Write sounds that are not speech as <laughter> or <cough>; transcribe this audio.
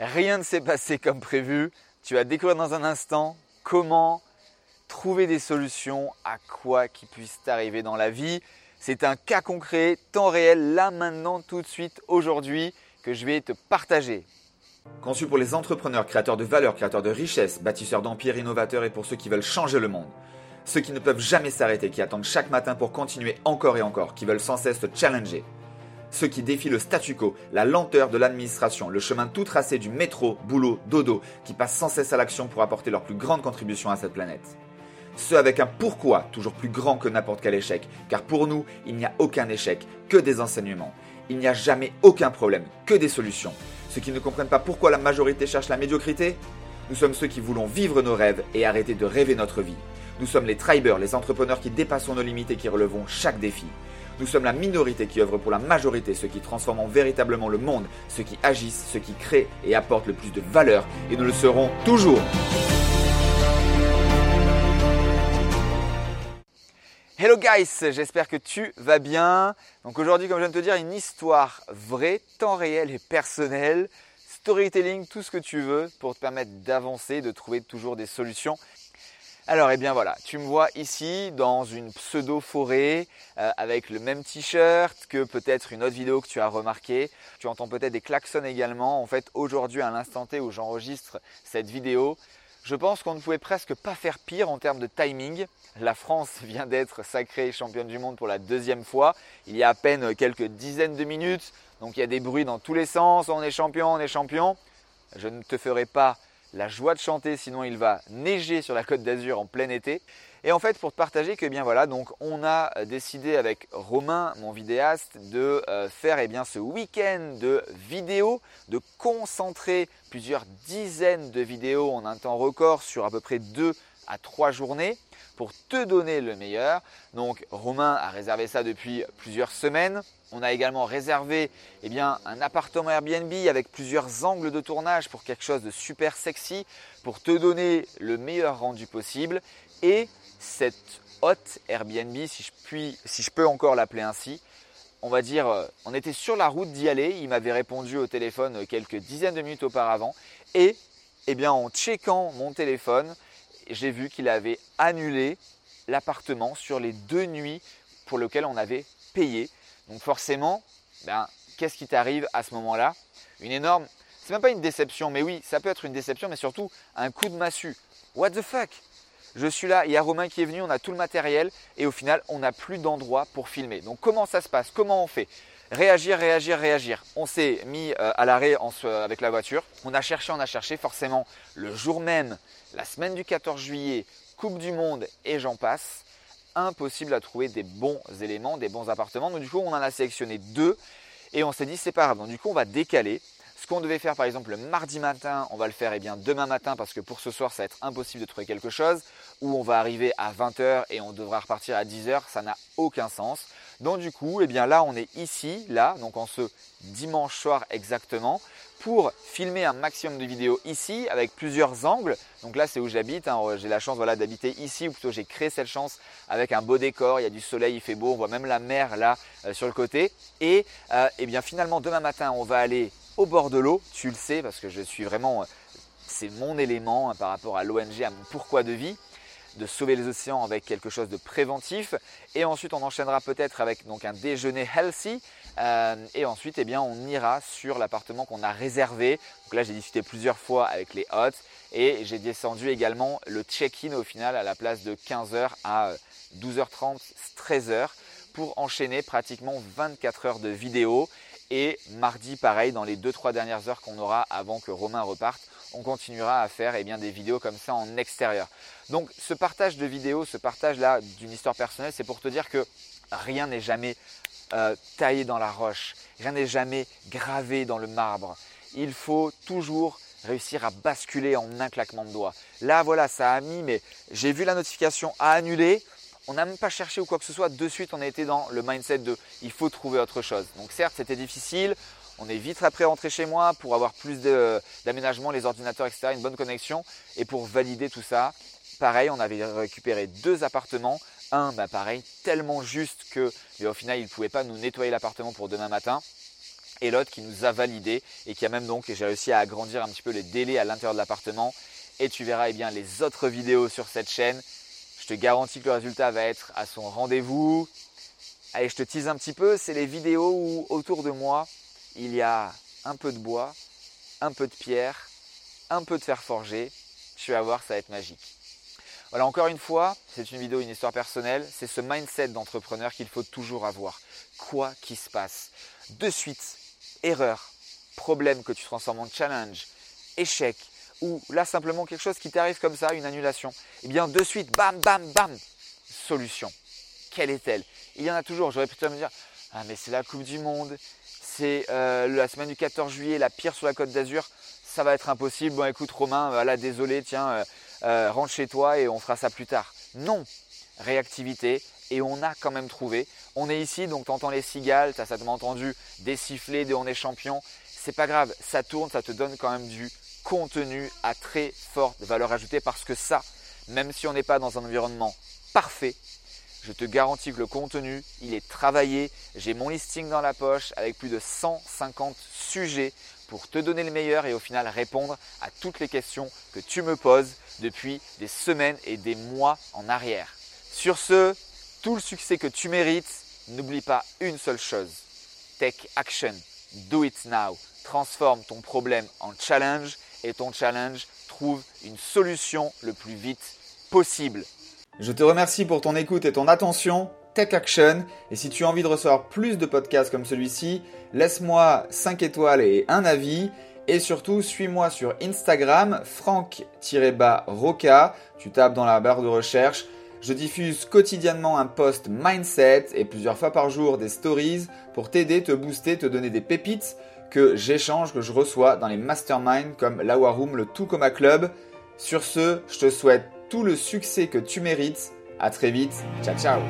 Rien ne s'est passé comme prévu. Tu vas découvrir dans un instant comment trouver des solutions à quoi qui puisse t'arriver dans la vie. C'est un cas concret, temps réel, là maintenant, tout de suite, aujourd'hui, que je vais te partager. Conçu pour les entrepreneurs, créateurs de valeur, créateurs de richesses, bâtisseurs d'empires, innovateurs et pour ceux qui veulent changer le monde. Ceux qui ne peuvent jamais s'arrêter, qui attendent chaque matin pour continuer encore et encore, qui veulent sans cesse se challenger. Ceux qui défient le statu quo, la lenteur de l'administration, le chemin tout tracé du métro, boulot, dodo, qui passent sans cesse à l'action pour apporter leur plus grande contribution à cette planète. Ceux avec un pourquoi toujours plus grand que n'importe quel échec, car pour nous, il n'y a aucun échec, que des enseignements. Il n'y a jamais aucun problème, que des solutions. Ceux qui ne comprennent pas pourquoi la majorité cherche la médiocrité Nous sommes ceux qui voulons vivre nos rêves et arrêter de rêver notre vie. Nous sommes les tribers, les entrepreneurs qui dépassons nos limites et qui relevons chaque défi. Nous sommes la minorité qui œuvre pour la majorité, ceux qui transforment véritablement le monde, ceux qui agissent, ceux qui créent et apportent le plus de valeur, et nous le serons toujours. Hello guys, j'espère que tu vas bien. Donc aujourd'hui, comme je viens de te dire, une histoire vraie, temps réel et personnel, storytelling, tout ce que tu veux pour te permettre d'avancer, de trouver toujours des solutions alors, eh bien voilà, tu me vois ici dans une pseudo-forêt euh, avec le même t-shirt que peut-être une autre vidéo que tu as remarqué. Tu entends peut-être des klaxons également. En fait, aujourd'hui, à l'instant T où j'enregistre cette vidéo, je pense qu'on ne pouvait presque pas faire pire en termes de timing. La France <laughs> vient d'être sacrée championne du monde pour la deuxième fois. Il y a à peine quelques dizaines de minutes. Donc il y a des bruits dans tous les sens. On est champion, on est champion. Je ne te ferai pas la joie de chanter, sinon il va neiger sur la côte d'Azur en plein été. Et en fait, pour te partager que bien voilà, donc on a décidé avec Romain, mon vidéaste, de euh, faire eh ce week-end de vidéos, de concentrer plusieurs dizaines de vidéos en un temps record sur à peu près deux à trois journées pour te donner le meilleur. Donc Romain a réservé ça depuis plusieurs semaines. On a également réservé eh bien, un appartement Airbnb avec plusieurs angles de tournage pour quelque chose de super sexy, pour te donner le meilleur rendu possible. Et cette hôte Airbnb, si je, puis, si je peux encore l'appeler ainsi, on va dire, euh, on était sur la route d'y aller. Il m'avait répondu au téléphone quelques dizaines de minutes auparavant. Et eh bien, en checkant mon téléphone, j'ai vu qu'il avait annulé l'appartement sur les deux nuits pour lesquelles on avait payé. Donc forcément, ben, qu'est-ce qui t'arrive à ce moment-là? Une énorme, c'est même pas une déception, mais oui, ça peut être une déception, mais surtout un coup de massue. What the fuck? Je suis là, il y a Romain qui est venu, on a tout le matériel et au final, on n'a plus d'endroit pour filmer. Donc comment ça se passe? Comment on fait? Réagir, réagir, réagir. On s'est mis euh, à l'arrêt avec la voiture. On a cherché, on a cherché. Forcément, le jour même, la semaine du 14 juillet, Coupe du Monde et j'en passe. Impossible à trouver des bons éléments, des bons appartements. Donc du coup, on en a sélectionné deux et on s'est dit c'est pas grave. Donc du coup, on va décaler. Ce qu'on devait faire par exemple le mardi matin, on va le faire eh bien, demain matin parce que pour ce soir ça va être impossible de trouver quelque chose. Ou on va arriver à 20h et on devra repartir à 10h, ça n'a aucun sens. Donc du coup, eh bien là on est ici, là, donc en ce dimanche soir exactement, pour filmer un maximum de vidéos ici avec plusieurs angles. Donc là c'est où j'habite, hein. j'ai la chance d'habiter ici, ou plutôt j'ai créé cette chance avec un beau décor, il y a du soleil, il fait beau, on voit même la mer là euh, sur le côté. Et euh, eh bien finalement demain matin on va aller au bord de l'eau, tu le sais parce que je suis vraiment, euh, c'est mon élément hein, par rapport à l'ONG, à mon pourquoi de vie de sauver les océans avec quelque chose de préventif. Et ensuite, on enchaînera peut-être avec un déjeuner healthy. Euh, et ensuite, eh on ira sur l'appartement qu'on a réservé. Donc là, j'ai discuté plusieurs fois avec les hôtes et j'ai descendu également le check-in au final à la place de 15h à 12h30, 13h pour enchaîner pratiquement 24 heures de vidéo. Et mardi, pareil, dans les 2-3 dernières heures qu'on aura avant que Romain reparte, on continuera à faire eh bien, des vidéos comme ça en extérieur. Donc ce partage de vidéos, ce partage-là d'une histoire personnelle, c'est pour te dire que rien n'est jamais euh, taillé dans la roche, rien n'est jamais gravé dans le marbre. Il faut toujours réussir à basculer en un claquement de doigts. Là, voilà, ça a mis, mais j'ai vu la notification à annuler. On n'a même pas cherché ou quoi que ce soit. De suite, on a été dans le mindset de il faut trouver autre chose. Donc certes, c'était difficile. On est vite après rentré chez moi pour avoir plus d'aménagement, les ordinateurs, etc., une bonne connexion. Et pour valider tout ça, pareil, on avait récupéré deux appartements. Un, bah pareil, tellement juste que, mais au final, il ne pouvait pas nous nettoyer l'appartement pour demain matin. et l'autre qui nous a validé et qui a même donc, j'ai réussi à agrandir un petit peu les délais à l'intérieur de l'appartement. Et tu verras eh bien, les autres vidéos sur cette chaîne. Je te garantis que le résultat va être à son rendez-vous. Allez, je te tease un petit peu, c'est les vidéos où autour de moi, il y a un peu de bois, un peu de pierre, un peu de fer forgé. Tu vas voir, ça va être magique. Voilà, encore une fois, c'est une vidéo, une histoire personnelle. C'est ce mindset d'entrepreneur qu'il faut toujours avoir. Quoi qu'il se passe. De suite, erreur, problème que tu transformes en challenge, échec, ou là simplement quelque chose qui t'arrive comme ça, une annulation. Eh bien, de suite, bam, bam, bam, solution. Quelle est-elle? Il y en a toujours. J'aurais plutôt me dire, ah mais c'est la Coupe du Monde, euh, la semaine du 14 juillet, la pire sur la Côte d'Azur, ça va être impossible. Bon, écoute Romain, voilà, désolé, tiens, euh, euh, rentre chez toi et on fera ça plus tard. Non, réactivité et on a quand même trouvé. On est ici, donc tu entends les cigales, tu as certainement entendu des sifflets, des on est champion. C'est pas grave, ça tourne, ça te donne quand même du contenu à très forte valeur ajoutée parce que ça, même si on n'est pas dans un environnement parfait, je te garantis que le contenu, il est travaillé. J'ai mon listing dans la poche avec plus de 150 sujets pour te donner le meilleur et au final répondre à toutes les questions que tu me poses depuis des semaines et des mois en arrière. Sur ce, tout le succès que tu mérites, n'oublie pas une seule chose. Take action. Do it now. Transforme ton problème en challenge et ton challenge trouve une solution le plus vite possible. Je te remercie pour ton écoute et ton attention. Take Action. Et si tu as envie de recevoir plus de podcasts comme celui-ci, laisse-moi 5 étoiles et un avis. Et surtout, suis-moi sur Instagram, franck-roca. Tu tapes dans la barre de recherche. Je diffuse quotidiennement un post mindset et plusieurs fois par jour des stories pour t'aider, te booster, te donner des pépites que j'échange, que je reçois dans les masterminds comme la Room, le Tout Coma Club. Sur ce, je te souhaite tout le succès que tu mérites. À très vite. Ciao ciao.